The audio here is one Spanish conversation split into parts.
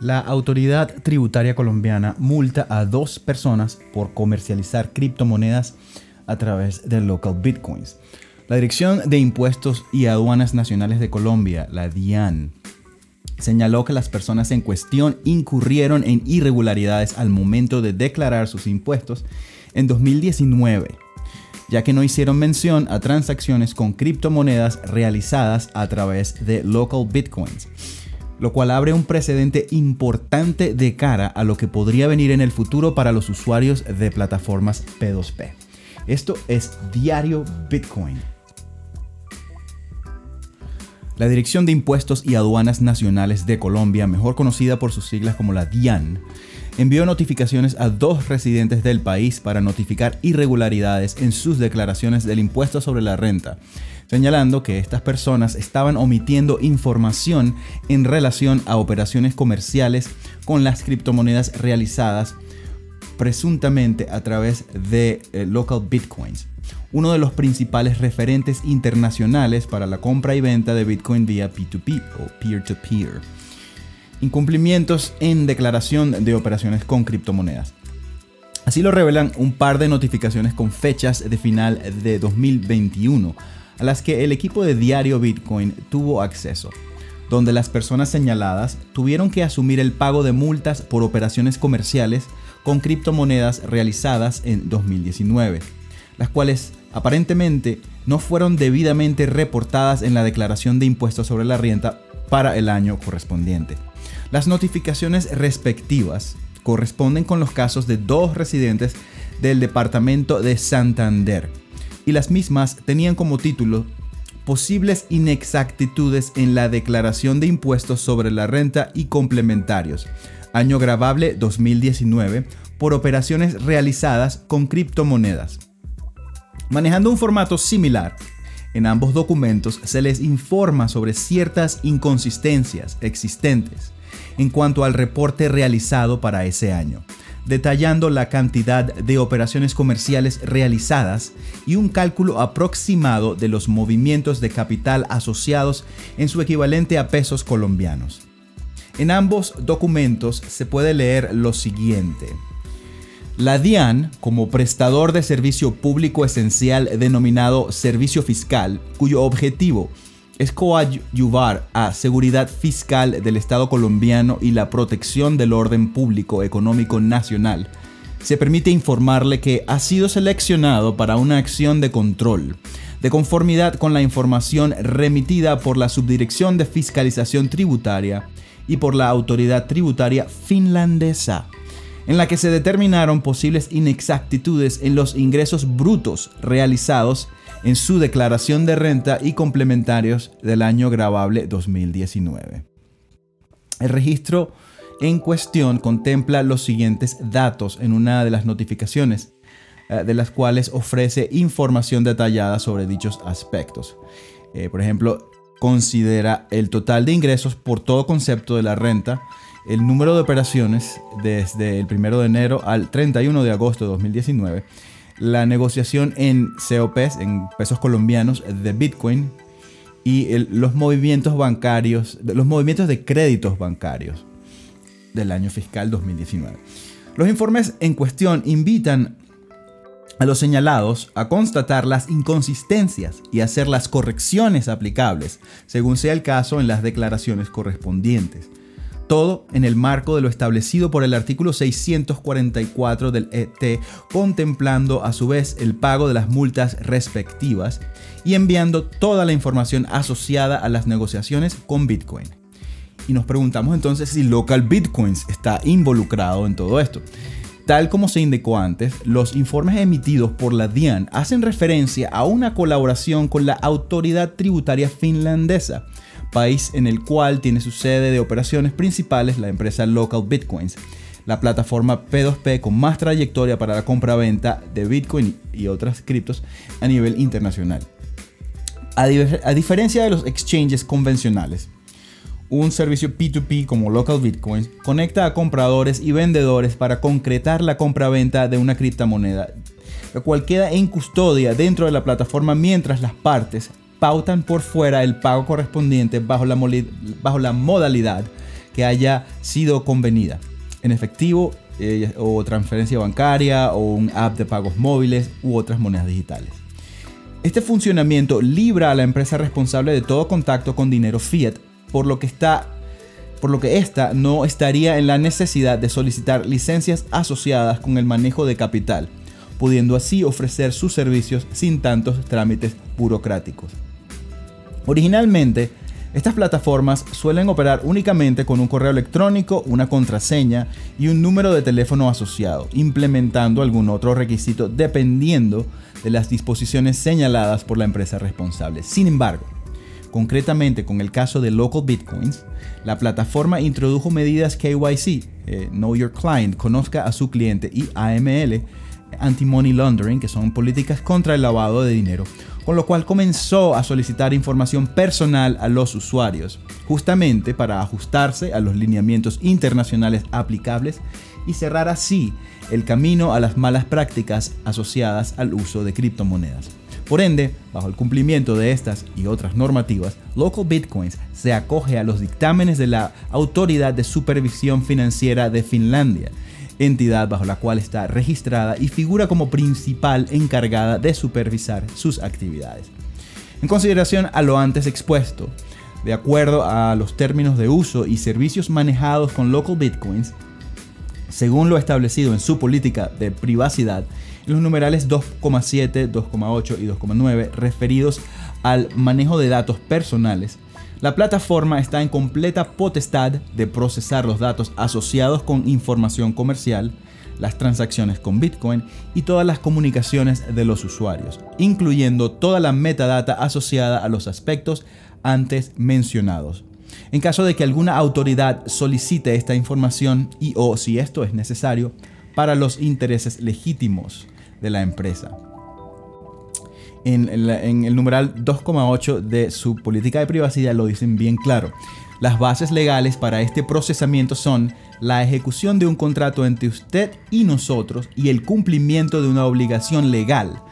La autoridad tributaria colombiana multa a dos personas por comercializar criptomonedas a través de local bitcoins. La Dirección de Impuestos y Aduanas Nacionales de Colombia, la DIAN, señaló que las personas en cuestión incurrieron en irregularidades al momento de declarar sus impuestos en 2019, ya que no hicieron mención a transacciones con criptomonedas realizadas a través de local bitcoins lo cual abre un precedente importante de cara a lo que podría venir en el futuro para los usuarios de plataformas P2P. Esto es Diario Bitcoin. La Dirección de Impuestos y Aduanas Nacionales de Colombia, mejor conocida por sus siglas como la DIAN, envió notificaciones a dos residentes del país para notificar irregularidades en sus declaraciones del impuesto sobre la renta, señalando que estas personas estaban omitiendo información en relación a operaciones comerciales con las criptomonedas realizadas presuntamente a través de eh, local bitcoins, uno de los principales referentes internacionales para la compra y venta de bitcoin vía P2P o peer-to-peer. Incumplimientos en declaración de operaciones con criptomonedas. Así lo revelan un par de notificaciones con fechas de final de 2021 a las que el equipo de Diario Bitcoin tuvo acceso, donde las personas señaladas tuvieron que asumir el pago de multas por operaciones comerciales con criptomonedas realizadas en 2019, las cuales aparentemente no fueron debidamente reportadas en la declaración de impuestos sobre la renta para el año correspondiente. Las notificaciones respectivas corresponden con los casos de dos residentes del departamento de Santander, y las mismas tenían como título Posibles inexactitudes en la declaración de impuestos sobre la renta y complementarios, año grabable 2019, por operaciones realizadas con criptomonedas. Manejando un formato similar, en ambos documentos se les informa sobre ciertas inconsistencias existentes en cuanto al reporte realizado para ese año, detallando la cantidad de operaciones comerciales realizadas y un cálculo aproximado de los movimientos de capital asociados en su equivalente a pesos colombianos. En ambos documentos se puede leer lo siguiente. La DIAN, como prestador de servicio público esencial denominado servicio fiscal, cuyo objetivo es coadyuvar a seguridad fiscal del Estado colombiano y la protección del orden público económico nacional, se permite informarle que ha sido seleccionado para una acción de control, de conformidad con la información remitida por la Subdirección de Fiscalización Tributaria y por la Autoridad Tributaria Finlandesa, en la que se determinaron posibles inexactitudes en los ingresos brutos realizados en su declaración de renta y complementarios del año grabable 2019. El registro en cuestión contempla los siguientes datos en una de las notificaciones, eh, de las cuales ofrece información detallada sobre dichos aspectos. Eh, por ejemplo, considera el total de ingresos por todo concepto de la renta, el número de operaciones desde el 1 de enero al 31 de agosto de 2019 la negociación en COPs, en pesos colombianos de Bitcoin, y los movimientos bancarios, los movimientos de créditos bancarios del año fiscal 2019. Los informes en cuestión invitan a los señalados a constatar las inconsistencias y hacer las correcciones aplicables, según sea el caso en las declaraciones correspondientes todo en el marco de lo establecido por el artículo 644 del ET, contemplando a su vez el pago de las multas respectivas y enviando toda la información asociada a las negociaciones con Bitcoin. Y nos preguntamos entonces si Local Bitcoins está involucrado en todo esto. Tal como se indicó antes, los informes emitidos por la DIAN hacen referencia a una colaboración con la autoridad tributaria finlandesa, país en el cual tiene su sede de operaciones principales la empresa Local Bitcoins, la plataforma P2P con más trayectoria para la compra-venta de Bitcoin y otras criptos a nivel internacional. A, diferencia de los exchanges convencionales, un servicio P2P como Local Bitcoins conecta a compradores y vendedores para concretar la compra-venta de una criptomoneda, la cual queda en custodia dentro de la plataforma mientras las partes pautan por fuera el pago correspondiente bajo la, modalidad que haya sido convenida en efectivo eh, o transferencia bancaria o un app de pagos móviles u otras monedas digitales. Este funcionamiento libra a la empresa responsable de todo contacto con dinero fiat, por lo que está por lo que ésta no estaría en la necesidad de solicitar licencias asociadas con el manejo de capital, pudiendo así ofrecer sus servicios sin tantos trámites burocráticos. Originalmente, estas plataformas suelen operar únicamente con un correo electrónico, una contraseña y un número de teléfono asociado, implementando algún otro requisito dependiendo de las disposiciones señaladas por la empresa responsable. Sin embargo, Concretamente, con el caso de Local Bitcoins, la plataforma introdujo medidas KYC, eh, Know Your Client, conozca a su cliente, y AML, Anti-Money Laundering, que son políticas contra el lavado de dinero, con lo cual comenzó a solicitar información personal a los usuarios, justamente para ajustarse a los lineamientos internacionales aplicables y cerrar así el camino a las malas prácticas asociadas al uso de criptomonedas. Por ende, bajo el cumplimiento de estas y otras normativas, Local Bitcoins se acoge a los dictámenes de la Autoridad de Supervisión Financiera de Finlandia, entidad bajo la cual está registrada y figura como principal encargada de supervisar sus actividades. En consideración a lo antes expuesto, de acuerdo a los términos de uso y servicios manejados con Local Bitcoins, según lo establecido en su política de privacidad, los numerales 2,7, 2,8 y 2,9 referidos al manejo de datos personales, la plataforma está en completa potestad de procesar los datos asociados con información comercial, las transacciones con Bitcoin y todas las comunicaciones de los usuarios, incluyendo toda la metadata asociada a los aspectos antes mencionados. En caso de que alguna autoridad solicite esta información y o si esto es necesario para los intereses legítimos de la empresa. En, el numeral 2,8 de su política de privacidad lo dicen bien claro. Las bases legales para este procesamiento son la ejecución de un contrato entre usted y nosotros y el cumplimiento de una obligación legal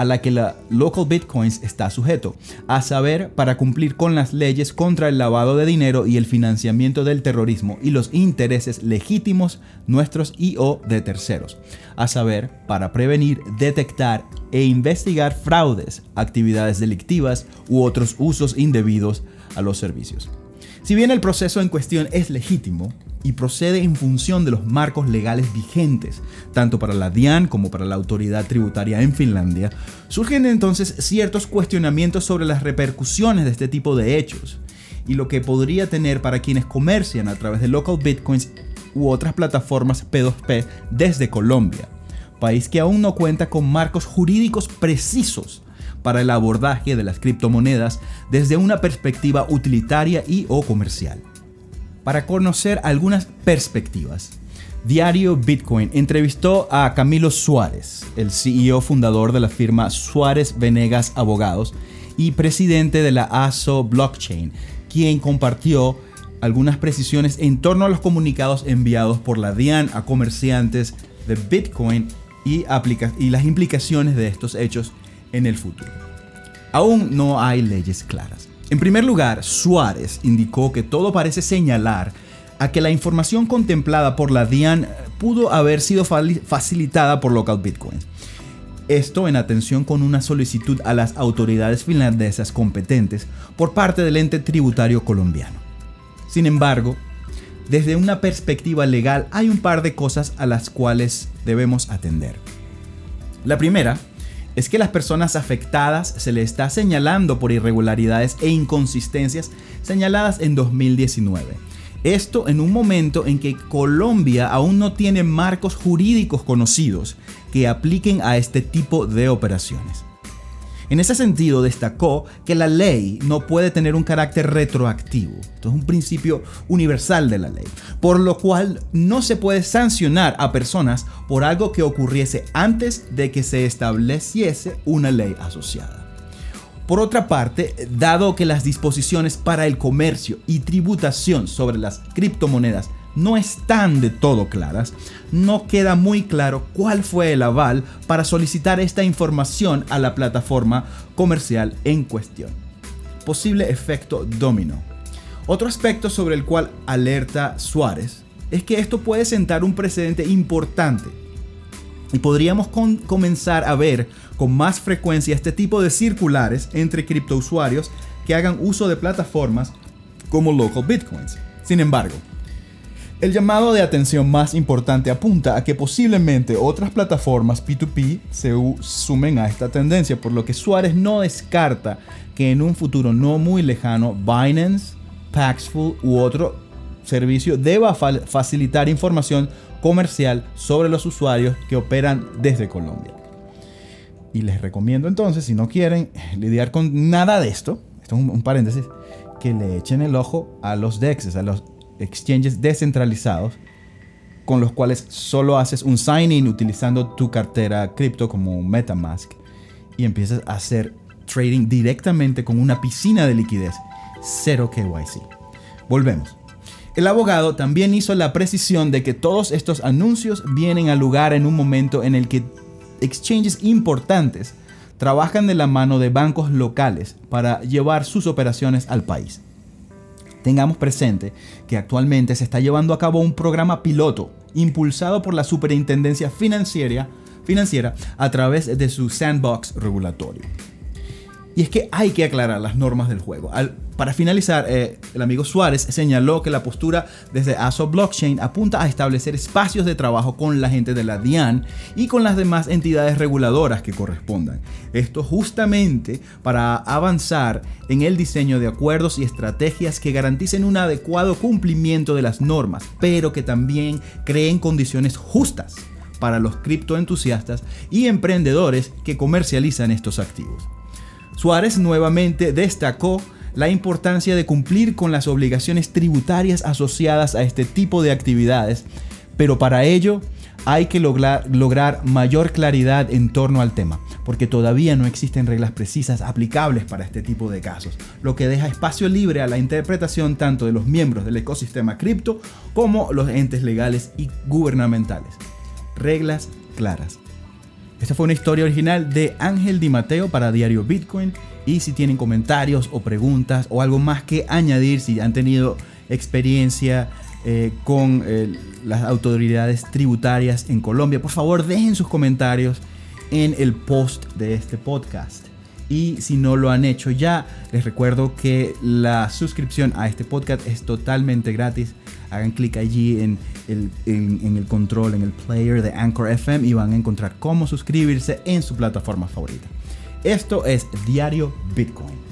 a la que la Local Bitcoins está sujeto, a saber, para cumplir con las leyes contra el lavado de dinero y el financiamiento del terrorismo y los intereses legítimos nuestros y o de terceros, a saber, para prevenir, detectar e investigar fraudes, actividades delictivas u otros usos indebidos a los servicios. Si bien el proceso en cuestión es legítimo, y procede en función de los marcos legales vigentes, tanto para la DIAN como para la autoridad tributaria en Finlandia, surgen entonces ciertos cuestionamientos sobre las repercusiones de este tipo de hechos y lo que podría tener para quienes comercian a través de local bitcoins u otras plataformas P2P desde Colombia, país que aún no cuenta con marcos jurídicos precisos para el abordaje de las criptomonedas desde una perspectiva utilitaria y o comercial para conocer algunas perspectivas. Diario Bitcoin entrevistó a Camilo Suárez, el CEO fundador de la firma Suárez Venegas Abogados y presidente de la ASO Blockchain, quien compartió algunas precisiones en torno a los comunicados enviados por la DIAN a comerciantes de Bitcoin y, y las implicaciones de estos hechos en el futuro. Aún no hay leyes claras. En primer lugar, Suárez indicó que todo parece señalar a que la información contemplada por la DIAN pudo haber sido facilitada por Local Bitcoins. Esto en atención con una solicitud a las autoridades finlandesas competentes por parte del ente tributario colombiano. Sin embargo, desde una perspectiva legal hay un par de cosas a las cuales debemos atender. La primera es que las personas afectadas se le está señalando por irregularidades e inconsistencias señaladas en 2019. Esto en un momento en que Colombia aún no tiene marcos jurídicos conocidos que apliquen a este tipo de operaciones. En ese sentido, destacó que la ley no puede tener un carácter retroactivo. Esto es un principio universal de la ley, por lo cual no se puede sancionar a personas por algo que ocurriese antes de que se estableciese una ley asociada. Por otra parte, dado que las disposiciones para el comercio y tributación sobre las criptomonedas no están de todo claras, no queda muy claro cuál fue el aval para solicitar esta información a la plataforma comercial en cuestión. Posible efecto domino. Otro aspecto sobre el cual alerta Suárez es que esto puede sentar un precedente importante y podríamos comenzar a ver con más frecuencia este tipo de circulares entre criptousuarios que hagan uso de plataformas como local bitcoins. Sin embargo, el llamado de atención más importante apunta a que posiblemente otras plataformas P2P se sumen a esta tendencia, por lo que Suárez no descarta que en un futuro no muy lejano Binance, Paxful u otro servicio deba facilitar información comercial sobre los usuarios que operan desde Colombia. Y les recomiendo entonces, si no quieren lidiar con nada de esto, esto es un, paréntesis, que le echen el ojo a los DEXs, a los exchanges descentralizados con los cuales solo haces un sign-in utilizando tu cartera cripto como MetaMask y empiezas a hacer trading directamente con una piscina de liquidez, cero KYC. Volvemos. El abogado también hizo la precisión de que todos estos anuncios vienen a lugar en un momento en el que exchanges importantes trabajan de la mano de bancos locales para llevar sus operaciones al país. Tengamos presente que actualmente se está llevando a cabo un programa piloto impulsado por la Superintendencia Financiera, financiera a través de su sandbox regulatorio. Y es que hay que aclarar las normas del juego. para finalizar, eh, el amigo Suárez señaló que la postura desde ASO Blockchain apunta a establecer espacios de trabajo con la gente de la DIAN y con las demás entidades reguladoras que correspondan. Esto justamente para avanzar en el diseño de acuerdos y estrategias que garanticen un adecuado cumplimiento de las normas, pero que también creen condiciones justas para los criptoentusiastas y emprendedores que comercializan estos activos. Suárez nuevamente destacó la importancia de cumplir con las obligaciones tributarias asociadas a este tipo de actividades, pero para ello hay que lograr, mayor claridad en torno al tema, porque todavía no existen reglas precisas aplicables para este tipo de casos, lo que deja espacio libre a la interpretación tanto de los miembros del ecosistema cripto como los entes legales y gubernamentales. Reglas claras. Esta fue una historia original de Ángel Di Mateo para Diario Bitcoin. Y si tienen comentarios o preguntas o algo más que añadir, si han tenido experiencia eh, con eh, las autoridades tributarias en Colombia, por favor dejen sus comentarios en el post de este podcast. Y si no lo han hecho ya, les recuerdo que la suscripción a este podcast es totalmente gratis. Hagan clic allí en el, en el control, en el player de Anchor FM y van a encontrar cómo suscribirse en su plataforma favorita. Esto es Diario Bitcoin.